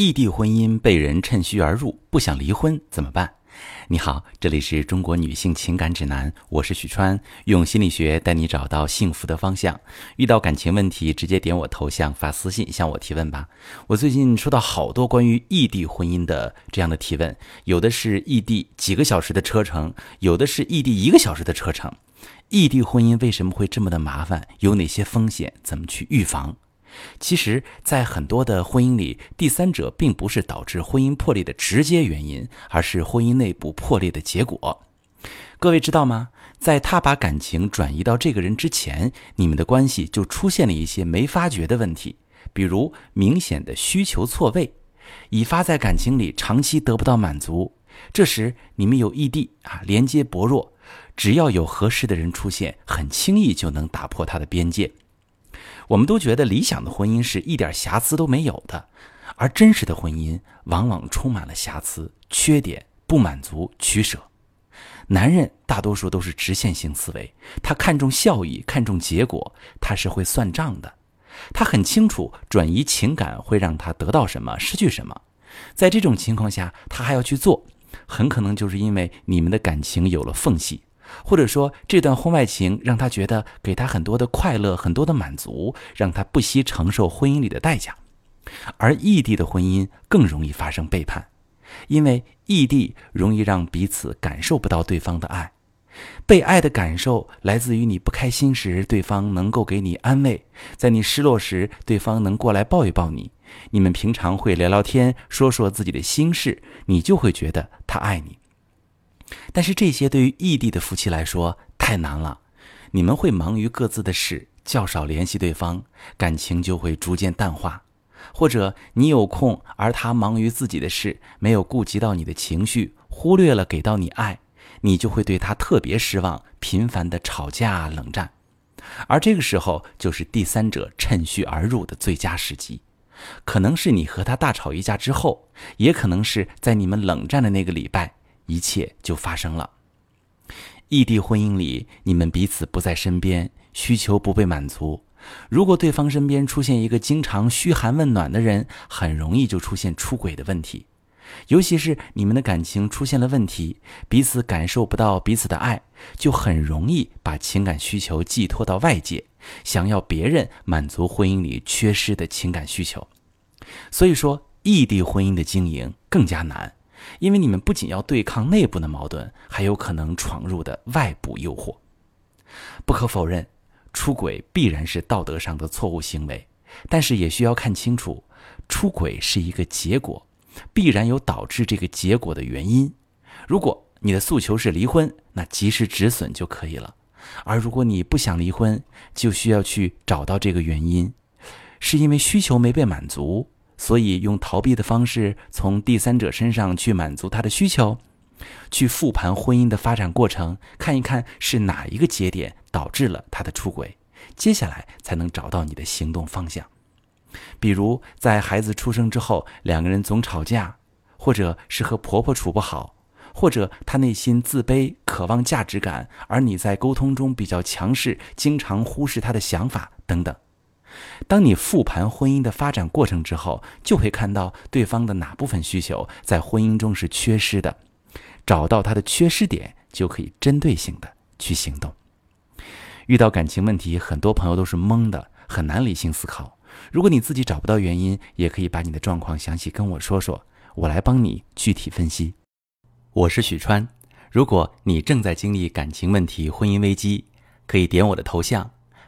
异地婚姻被人趁虚而入，不想离婚怎么办？你好，这里是中国女性情感指南，我是许川，用心理学带你找到幸福的方向。遇到感情问题，直接点我头像发私信向我提问吧。我最近收到好多关于异地婚姻的这样的提问，有的是异地几个小时的车程，有的是异地一个小时的车程。异地婚姻为什么会这么的麻烦？有哪些风险？怎么去预防？其实，在很多的婚姻里，第三者并不是导致婚姻破裂的直接原因，而是婚姻内部破裂的结果。各位知道吗？在他把感情转移到这个人之前，你们的关系就出现了一些没发觉的问题，比如明显的需求错位，已发在感情里长期得不到满足。这时你们有异地啊，连接薄弱，只要有合适的人出现，很轻易就能打破他的边界。我们都觉得理想的婚姻是一点瑕疵都没有的，而真实的婚姻往往充满了瑕疵、缺点、不满足、取舍。男人大多数都是直线型思维，他看重效益，看重结果，他是会算账的。他很清楚转移情感会让他得到什么，失去什么。在这种情况下，他还要去做，很可能就是因为你们的感情有了缝隙。或者说，这段婚外情让他觉得给他很多的快乐，很多的满足，让他不惜承受婚姻里的代价。而异地的婚姻更容易发生背叛，因为异地容易让彼此感受不到对方的爱。被爱的感受来自于你不开心时，对方能够给你安慰；在你失落时，对方能过来抱一抱你。你们平常会聊聊天，说说自己的心事，你就会觉得他爱你。但是这些对于异地的夫妻来说太难了，你们会忙于各自的事，较少联系对方，感情就会逐渐淡化；或者你有空，而他忙于自己的事，没有顾及到你的情绪，忽略了给到你爱，你就会对他特别失望，频繁的吵架冷战。而这个时候就是第三者趁虚而入的最佳时机，可能是你和他大吵一架之后，也可能是在你们冷战的那个礼拜。一切就发生了。异地婚姻里，你们彼此不在身边，需求不被满足。如果对方身边出现一个经常嘘寒问暖的人，很容易就出现出轨的问题。尤其是你们的感情出现了问题，彼此感受不到彼此的爱，就很容易把情感需求寄托到外界，想要别人满足婚姻里缺失的情感需求。所以说，异地婚姻的经营更加难。因为你们不仅要对抗内部的矛盾，还有可能闯入的外部诱惑。不可否认，出轨必然是道德上的错误行为，但是也需要看清楚，出轨是一个结果，必然有导致这个结果的原因。如果你的诉求是离婚，那及时止损就可以了；而如果你不想离婚，就需要去找到这个原因，是因为需求没被满足。所以，用逃避的方式从第三者身上去满足他的需求，去复盘婚姻的发展过程，看一看是哪一个节点导致了他的出轨，接下来才能找到你的行动方向。比如，在孩子出生之后，两个人总吵架，或者是和婆婆处不好，或者他内心自卑，渴望价值感，而你在沟通中比较强势，经常忽视他的想法等等。当你复盘婚姻的发展过程之后，就会看到对方的哪部分需求在婚姻中是缺失的，找到他的缺失点，就可以针对性的去行动。遇到感情问题，很多朋友都是懵的，很难理性思考。如果你自己找不到原因，也可以把你的状况详细跟我说说，我来帮你具体分析。我是许川，如果你正在经历感情问题、婚姻危机，可以点我的头像。